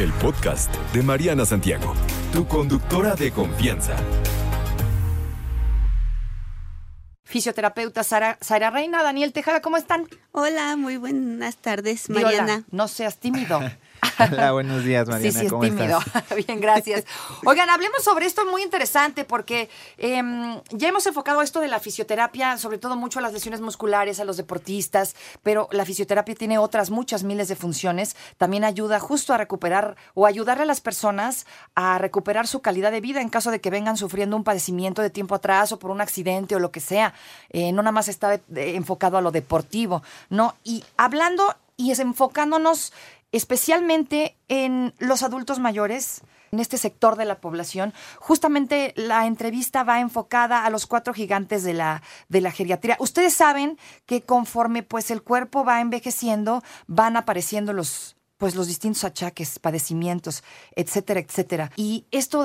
el podcast de Mariana Santiago, tu conductora de confianza. Fisioterapeuta Sara, Sara Reina, Daniel Tejada, ¿cómo están? Hola, muy buenas tardes, hola, Mariana. no seas tímido. Hola, buenos días, Mariana. sí, sí, es ¿Cómo tímido. estás? Bien, gracias. Oigan, hablemos sobre esto muy interesante porque em, ya hemos enfocado esto de la fisioterapia, sobre todo mucho a las lesiones musculares, a los deportistas, pero la fisioterapia tiene otras muchas miles de funciones. También ayuda justo a recuperar o ayudarle a las personas a recuperar su calidad de vida en caso de que vengan sufriendo un padecimiento de tiempo atrás o por un accidente o lo que sea. Eh, no nada más está de- enfocado a lo deportivo, ¿no? Y hablando y es enfocándonos especialmente en los adultos mayores, en este sector de la población. Justamente la entrevista va enfocada a los cuatro gigantes de la, de la geriatría. Ustedes saben que conforme pues el cuerpo va envejeciendo, van apareciendo los pues los distintos achaques, padecimientos, etcétera, etcétera. Y esto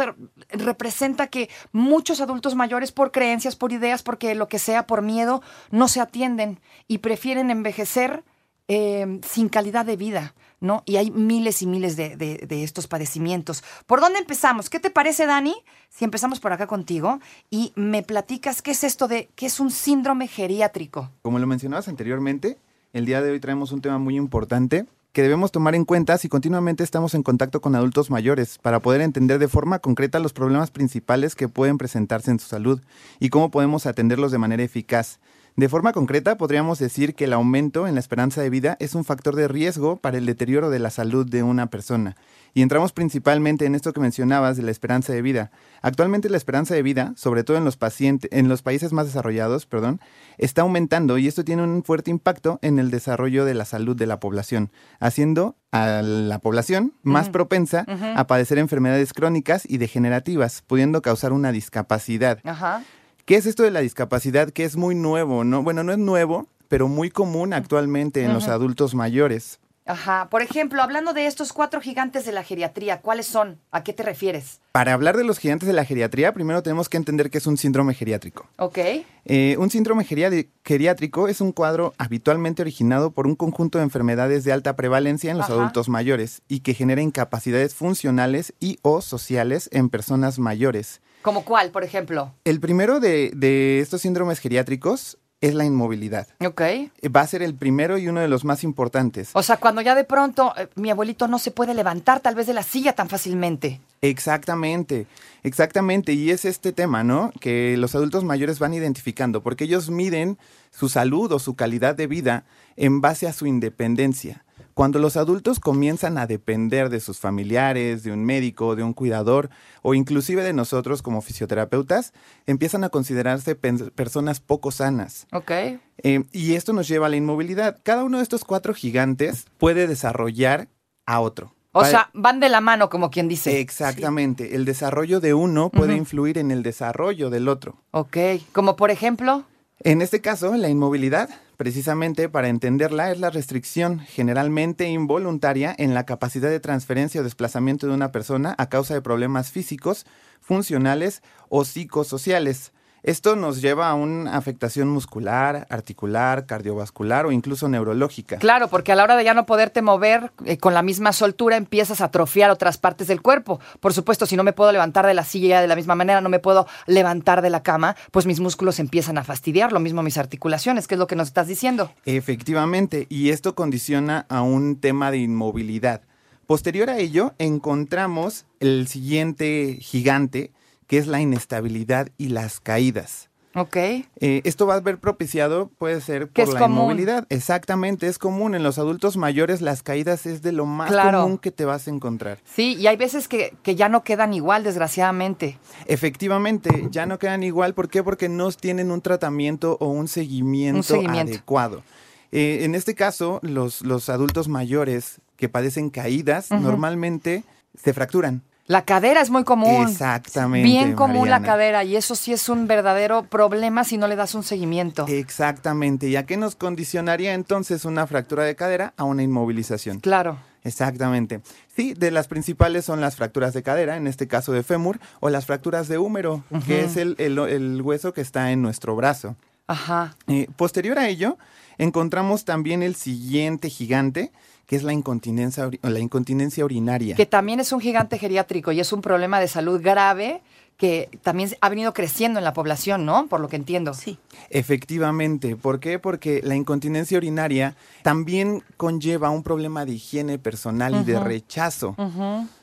representa que muchos adultos mayores por creencias, por ideas, porque lo que sea, por miedo, no se atienden y prefieren envejecer eh, sin calidad de vida, ¿no? Y hay miles y miles de, de- de estos padecimientos. ¿Por dónde empezamos? ¿Qué te parece, Dani? Si empezamos por acá contigo y me platicas qué es esto de, qué es un síndrome geriátrico. Como lo mencionabas anteriormente, el día de hoy traemos un tema muy importante que debemos tomar en cuenta si continuamente estamos en contacto con adultos mayores para poder entender de forma concreta los problemas principales que pueden presentarse en su salud y cómo podemos atenderlos de manera eficaz. De forma concreta, podríamos decir que el aumento en la esperanza de vida es un factor de riesgo para el deterioro de la salud de una persona. Y entramos principalmente en esto que mencionabas de la esperanza de vida. Actualmente la esperanza de vida, sobre todo en los pacientes, en los países más desarrollados, perdón, está aumentando y esto tiene un fuerte impacto en el desarrollo de la salud de la población, haciendo a la población más propensa a padecer enfermedades crónicas y degenerativas, pudiendo causar una discapacidad. Ajá. ¿Qué es esto de la discapacidad? Que es muy nuevo, ¿no? Bueno, no es nuevo, pero muy común actualmente en los adultos mayores. Ajá. Por ejemplo, hablando de estos cuatro gigantes de la geriatría, ¿cuáles son? ¿A qué te refieres? Para hablar de los gigantes de la geriatría, primero tenemos que entender que es un síndrome geriátrico. ¿Ok? Eh, un síndrome geriátrico es un cuadro habitualmente originado por un conjunto de enfermedades de alta prevalencia en los Ajá. adultos mayores y que genera incapacidades funcionales y o sociales en personas mayores. ¿Como cuál, por ejemplo? El primero de, de estos síndromes geriátricos es la inmovilidad. ¿Ok? Eh, Va a ser el primero y uno de los más importantes. O sea, cuando ya de pronto eh, mi abuelito no se puede levantar tal vez de la silla tan fácilmente. Exactamente, exactamente. Y es este tema, ¿no? Que los adultos mayores van identificando, porque ellos miden su salud o su calidad de vida en base a su independencia. Cuando los adultos comienzan a depender de sus familiares, de un médico, de un cuidador o inclusive de nosotros como fisioterapeutas, empiezan a considerarse personas poco sanas. ¿Ok? Eh, y esto nos lleva a la inmovilidad. Cada uno de estos cuatro gigantes puede desarrollar a otro. O sea, van de la mano, como quien dice. Exactamente. El desarrollo de uno puede influir en el desarrollo del otro. Ok. Como por ejemplo. En este caso, la inmovilidad, precisamente para entenderla, es la restricción generalmente involuntaria en la capacidad de transferencia o desplazamiento de una persona a causa de problemas físicos, funcionales o psicosociales. Esto nos lleva a una afectación muscular, articular, cardiovascular o incluso neurológica. Claro, porque a la hora de ya no poderte mover eh, con la misma soltura empiezas a atrofiar otras partes del cuerpo. Por supuesto, si no me puedo levantar de la silla de la misma manera, no me puedo levantar de la cama, pues mis músculos empiezan a fastidiar, lo mismo mis articulaciones, que es lo que nos estás diciendo. Efectivamente, y esto condiciona a un tema de inmovilidad. Posterior a ello, encontramos el siguiente gigante, que es la inestabilidad y las caídas. Ok. Eh, esto va a ver propiciado, puede ser por es la común. inmovilidad. Exactamente, es común. En los adultos mayores las caídas es de lo más Claro. común que te vas a encontrar. Sí, y hay veces que, que ya no quedan igual, desgraciadamente. Efectivamente, ya no quedan igual. ¿Por qué? Porque no tienen un tratamiento o un seguimiento, Un seguimiento. adecuado. Eh, en este caso, los, los adultos mayores que padecen caídas normalmente se fracturan. La cadera es muy común. Exactamente, Bien común la cadera y eso sí es un verdadero problema si no le das un seguimiento. Exactamente. ¿Y a qué nos condicionaría entonces una fractura de cadera? A una inmovilización. Claro. Exactamente. Sí, de las principales son las fracturas de cadera, en este caso de fémur, o las fracturas de húmero, que es el, el- el hueso que está en nuestro brazo. Ajá. Eh, posterior a ello, encontramos también el siguiente gigante, que es la incontinencia, la incontinencia urinaria. Que también es un gigante geriátrico y es un problema de salud grave que también ha venido creciendo en la población, ¿no? Por lo que entiendo. Sí. Efectivamente, ¿por qué? Porque la incontinencia urinaria también conlleva un problema de higiene personal y de rechazo.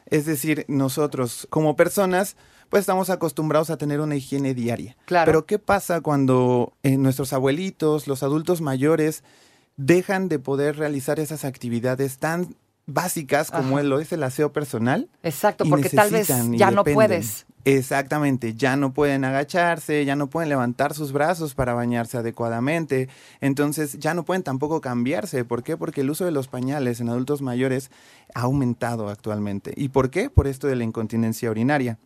Es decir, nosotros como personas, pues estamos acostumbrados a tener una higiene diaria. Claro. Pero ¿qué pasa cuando eh, nuestros abuelitos, los adultos mayores, dejan de poder realizar esas actividades tan básicas como Ajá. lo es el aseo personal? Exacto, porque tal vez ya no puedes. Exactamente, ya no pueden agacharse, ya no pueden levantar sus brazos para bañarse adecuadamente, entonces ya no pueden tampoco cambiarse. ¿Por qué? Porque el uso de los pañales en adultos mayores ha aumentado actualmente. ¿Y por qué? Por esto de la incontinencia urinaria.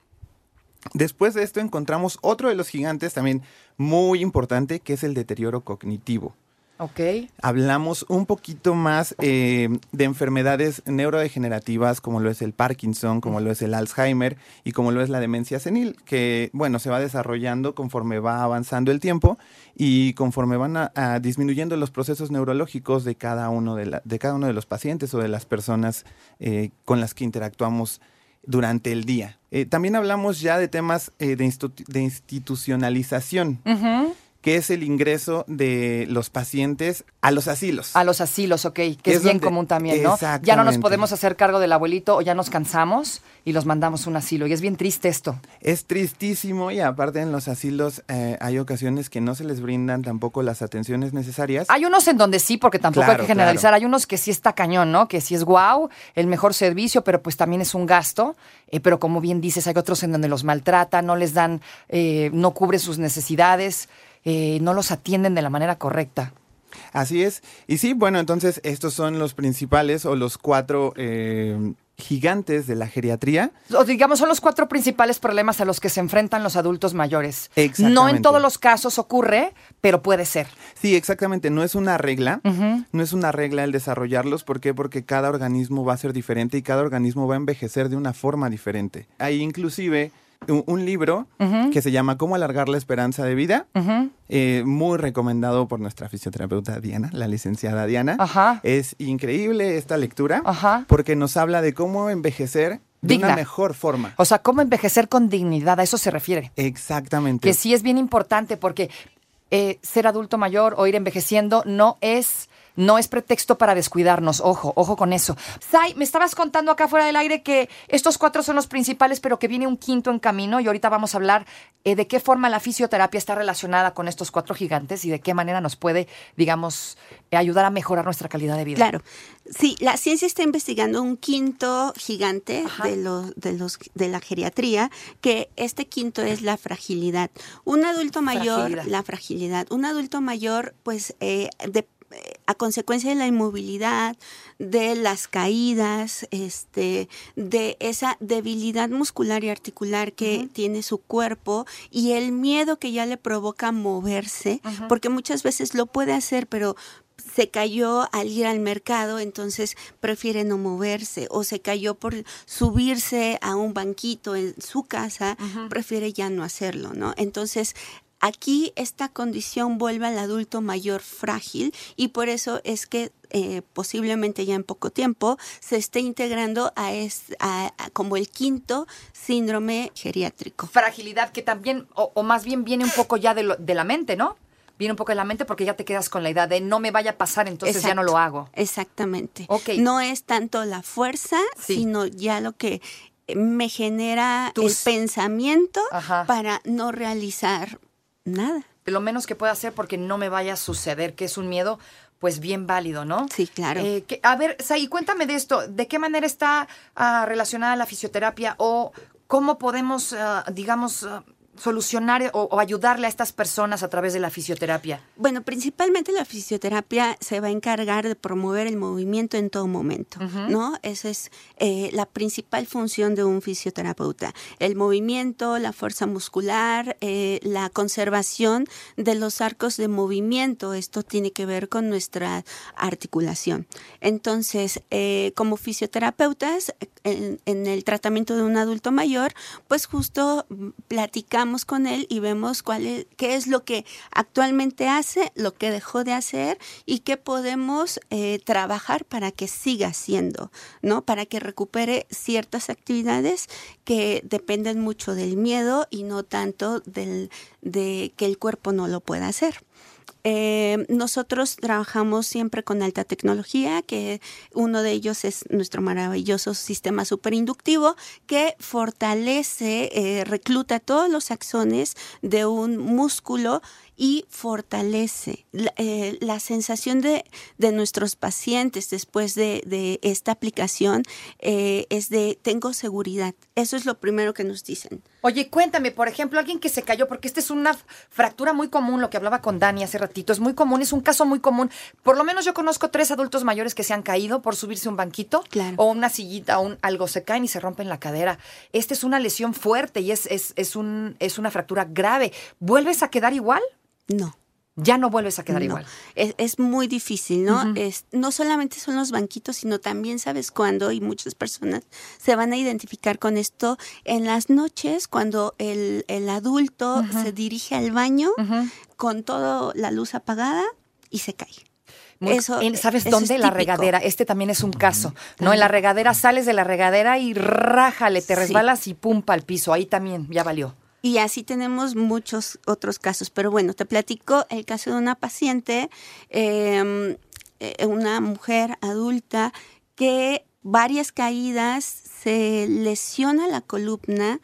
Después de esto encontramos otro de los gigantes también muy importante, que es el deterioro cognitivo Ok. hablamos un poquito más eh, de enfermedades neurodegenerativas como lo es el Parkinson, como lo es el Alzheimer y como lo es la demencia senil, que bueno, se va desarrollando conforme va avanzando el tiempo y conforme van a- a disminuyendo los procesos neurológicos de cada uno de, la- de cada uno de los pacientes o de las personas eh, con las que interactuamos durante el día. Eh, también hablamos ya de temas eh, de, institu- de institucionalización Ujú. Que es el ingreso de los pacientes a los asilos. A los asilos, ok, que es, Es bien donde- común también, ¿no? Ya no nos podemos hacer cargo del abuelito o ya nos cansamos y los mandamos a un asilo. Y es bien triste esto. Es tristísimo y aparte en los asilos eh, hay ocasiones que no se les brindan tampoco las atenciones necesarias. Hay unos en donde sí, porque tampoco Claro, hay que generalizar. claro. Hay unos que sí está cañón, ¿no? Que sí es guau, el mejor servicio, pero pues también es un gasto. Eh, pero como bien dices, hay otros en donde los maltratan, no les dan, eh, no cubre sus necesidades, eh, no los atienden de la manera correcta. Así es. Y sí, bueno, entonces estos son los principales o los cuatro eh, gigantes de la geriatría. O digamos, son los cuatro principales problemas a los que se enfrentan los adultos mayores. No en todos los casos ocurre, pero puede ser. Sí, exactamente. No es una regla. No es una regla el desarrollarlos. ¿Por qué? Porque cada organismo va a ser diferente y cada organismo va a envejecer de una forma diferente. Hay inclusive un, un libro que se llama Cómo alargar la esperanza de vida. Eh, muy recomendado por nuestra fisioterapeuta Diana, la licenciada Diana. Ajá. Es increíble esta lectura Ajá. porque nos habla de cómo envejecer de Digna. una mejor forma. O sea, cómo envejecer con dignidad, a eso se refiere. Exactamente. Que sí es bien importante porque eh, ser adulto mayor o ir envejeciendo no es, no es pretexto para descuidarnos. Ojo, ojo con eso. Sai, me estabas contando acá fuera del aire que estos cuatro son los principales, pero que viene un quinto en camino y ahorita vamos a hablar eh, de qué forma la fisioterapia está relacionada con estos cuatro gigantes y de qué manera nos puede, digamos, eh, ayudar a mejorar nuestra calidad de vida. Claro. Sí, la ciencia está investigando un quinto gigante Ajá. de los, de los de la geriatría, que este quinto es la fragilidad. Un adulto mayor, Fragilidad. la fragilidad. Un adulto mayor, pues, eh, de- a consecuencia de la inmovilidad, de las caídas, este, de esa debilidad muscular y articular que tiene su cuerpo y el miedo que ya le provoca moverse, porque muchas veces lo puede hacer, pero se cayó al ir al mercado, entonces prefiere no moverse, o se cayó por subirse a un banquito en su casa, prefiere ya no hacerlo, ¿no? Entonces, aquí esta condición vuelve al adulto mayor frágil y por eso es que eh, posiblemente ya en poco tiempo se esté integrando a, es- a- a- como el quinto síndrome geriátrico. Fragilidad que también, o, o más bien viene un poco ya de, lo- de la mente, ¿no? Viene un poco de la mente porque ya te quedas con la idea de no me vaya a pasar, entonces ya no lo hago. Exactamente. No es tanto la fuerza, Sí. sino ya lo que me genera Tus- el pensamiento Ajá. para no realizar nada. lo menos que pueda hacer porque no me vaya a suceder, que es un miedo pues bien válido, ¿no? Sí, claro. Eh, que- a ver, Sai, cuéntame de esto, ¿de qué manera está ah, relacionada la fisioterapia o cómo podemos, ah, digamos, ah, solucionar o, o ayudarle a estas personas a través de la fisioterapia? Bueno, principalmente la fisioterapia se va a encargar de promover el movimiento en todo momento. ¿no? Esa es eh, la principal función de un fisioterapeuta. El movimiento, la fuerza muscular, eh, la conservación de los arcos de movimiento. Esto tiene que ver con nuestra articulación. Entonces, eh, como fisioterapeutas, en, en el tratamiento de un adulto mayor, pues justo platicamos con él y vemos cuál es, qué es lo que actualmente hace, lo que dejó de hacer y qué podemos eh, trabajar para que siga haciendo, ¿no? Para que recupere ciertas actividades que dependen mucho del miedo y no tanto del, de que el cuerpo no lo pueda hacer. Eh, nosotros trabajamos siempre con alta tecnología, que uno de ellos es nuestro maravilloso sistema superinductivo que fortalece, eh, recluta todos los axones de un músculo y fortalece la, eh, la sensación de, de, nuestros pacientes después de, de esta aplicación eh, es de tengo seguridad. Eso es lo primero que nos dicen. Oye, cuéntame, por ejemplo, alguien que se cayó, porque esta es una fractura muy común, lo que hablaba con Dani hace ratito, es muy común, es un caso muy común. Por lo menos yo conozco tres adultos mayores que se han caído por subirse un banquito claro. o una sillita o un, algo, se caen y se rompen la cadera. Esta es una lesión fuerte y es, es, es, un, es una fractura grave. ¿Vuelves a quedar igual? No. Ya no vuelves a quedar no. igual. Es, es, muy difícil, ¿no? Uh -huh. es, no solamente son los banquitos, sino también sabes cuándo, y muchas personas se van a identificar con esto en las noches, cuando el, el adulto uh -huh. se dirige al baño uh -huh. con toda la luz apagada y se cae. Muy, eso, en, ¿Sabes eso dónde? Es la regadera. Este también es un caso. ¿No? En la regadera sales de la regadera y rájale, te resbalas sí. y pum al piso. Ahí también, ya valió. Y así tenemos muchos otros casos. Pero bueno, te platico el caso de una paciente, eh, una mujer adulta que varias caídas se lesiona la columna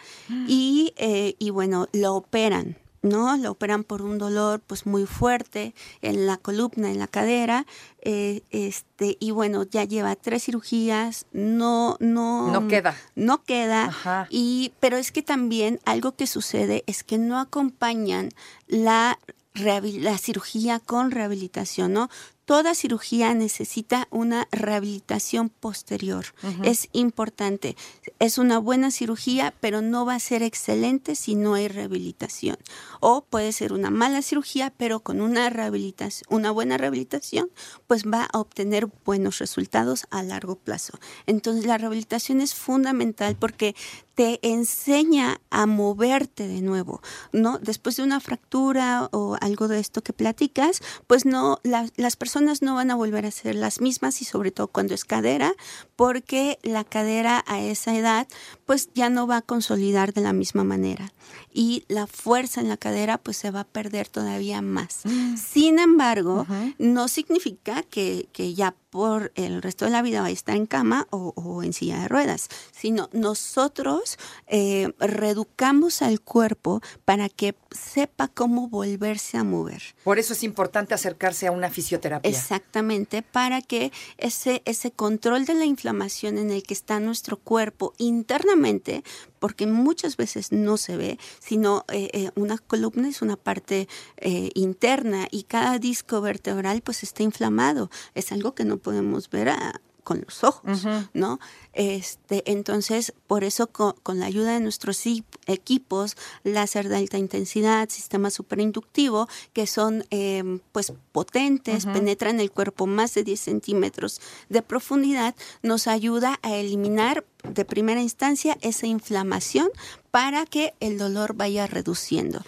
y, eh, y bueno, lo operan. ¿No? Lo operan por un dolor pues muy fuerte en la columna, en la cadera, eh, este, y bueno, ya lleva tres cirugías, no, no, no queda. No queda. Ajá. Y, pero es que también algo que sucede es que no acompañan la la cirugía con rehabilitación, ¿no? Toda cirugía necesita una rehabilitación posterior. Uh -huh. Es importante. Es una buena cirugía, pero no va a ser excelente si no hay rehabilitación. O puede ser una mala cirugía, pero con una rehabilitación, una buena rehabilitación, pues va a obtener buenos resultados a largo plazo. Entonces la rehabilitación es fundamental porque te enseña a moverte de nuevo, ¿no? Después de una fractura o algo de esto que platicas, pues no, la, las personas no van a volver a ser las mismas y sobre todo cuando es cadera, porque la cadera a esa edad, pues ya no va a consolidar de la misma manera y la fuerza en la cadera pues se va a perder todavía más. Mm. Sin embargo, uh -huh. no significa que, que, ya por el resto de la vida va a estar en cama o, o en silla de ruedas, sino nosotros eh, reeducamos al cuerpo para que sepa cómo volverse a mover. Por eso es importante acercarse a una fisioterapia. Exactamente, para que ese, ese control de la inflamación en el que está nuestro cuerpo internamente, porque muchas veces no se ve, sino eh, eh, una columna es una parte eh, interna y cada disco vertebral pues está inflamado. Es algo que no podemos ver a, con los ojos, uh -huh. ¿no? Este, entonces, por eso con, con, la ayuda de nuestros equipos, láser de alta intensidad, sistema superinductivo, que son eh, pues potentes, uh -huh. penetran el cuerpo más de 10 centímetros de profundidad, nos ayuda a eliminar de primera instancia esa inflamación para que el dolor vaya reduciendo.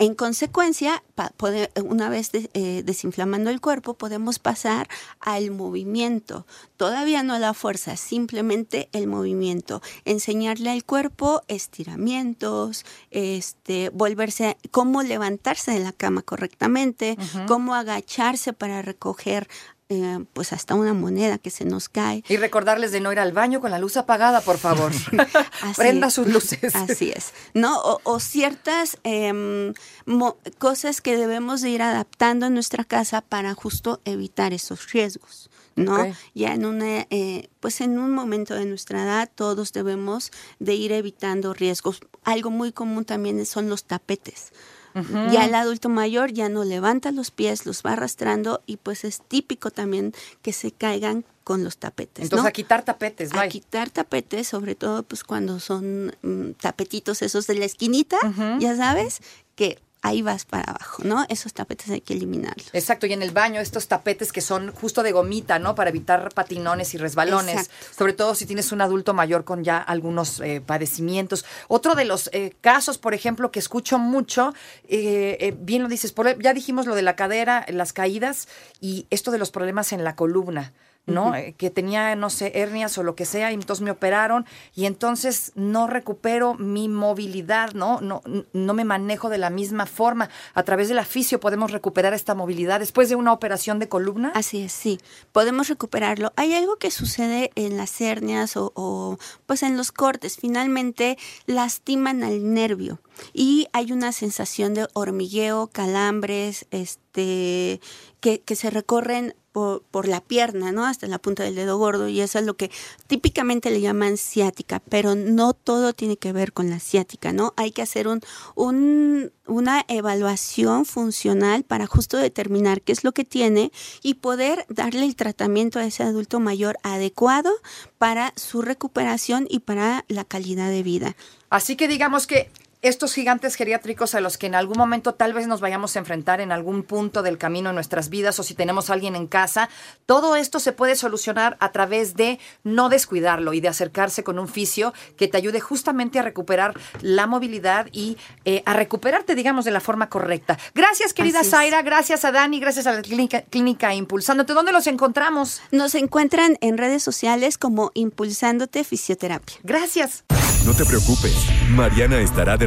En consecuencia, una vez eh, desinflamando el cuerpo, podemos pasar al movimiento. Todavía no la fuerza, simplemente el movimiento. Enseñarle al cuerpo estiramientos, este, volverse, a, cómo levantarse de la cama correctamente, uh -huh. cómo agacharse para recoger eh, pues hasta una moneda que se nos cae. Y recordarles de no ir al baño con la luz apagada, por favor. Prenda es, sus luces. Así es. ¿No? O, o ciertas eh, cosas que debemos de ir adaptando en nuestra casa para justo evitar esos riesgos. ¿no? Okay. Ya en una, eh, pues en un momento de nuestra edad todos debemos de ir evitando riesgos. Algo muy común también son los tapetes. Uh -huh. Ya el adulto mayor ya no levanta los pies, los va arrastrando y pues es típico también que se caigan con los tapetes. Entonces ¿no? a quitar tapetes, A quitar tapetes, sobre todo pues cuando son mm, tapetitos esos de la esquinita, uh -huh. ya sabes, que ahí vas para abajo, ¿no? Esos tapetes hay que eliminarlos. Exacto, y en el baño estos tapetes que son justo de gomita, ¿no? Para evitar patinones y resbalones, Exacto. sobre todo si tienes un adulto mayor con ya algunos eh, padecimientos. Otro de los eh, casos, por ejemplo, que escucho mucho, eh, eh, bien lo dices, por- ya dijimos lo de la cadera, las caídas y esto de los problemas en la columna. ¿No? Eh, Que tenía, no sé, hernias o lo que sea, y entonces me operaron, y entonces no recupero mi movilidad, ¿no? No, no me manejo de la misma forma. A través del fisio podemos recuperar esta movilidad después de una operación de columna. Así es, sí. Podemos recuperarlo. Hay algo que sucede en las hernias o, o, pues en los cortes. Finalmente lastiman al nervio y hay una sensación de hormigueo, calambres, este, que, que se recorren por, la pierna, ¿no? Hasta la punta del dedo gordo y eso es lo que típicamente le llaman ciática, pero no todo tiene que ver con la ciática, ¿no? Hay que hacer un, un, una evaluación funcional para justo determinar qué es lo que tiene y poder darle el tratamiento a ese adulto mayor adecuado para su recuperación y para la calidad de vida. Así que digamos que estos gigantes geriátricos a los que en algún momento tal vez nos vayamos a enfrentar en algún punto del camino en nuestras vidas o si tenemos a alguien en casa, todo esto se puede solucionar a través de no descuidarlo y de acercarse con un fisio que te ayude justamente a recuperar la movilidad y eh, a recuperarte, digamos, de la forma correcta. Gracias, querida. Zaira, gracias a Dani, gracias a la clínica, clínica Impulsándote. ¿Dónde los encontramos? Nos encuentran en redes sociales como Impulsándote Fisioterapia. Gracias. No te preocupes, Mariana estará de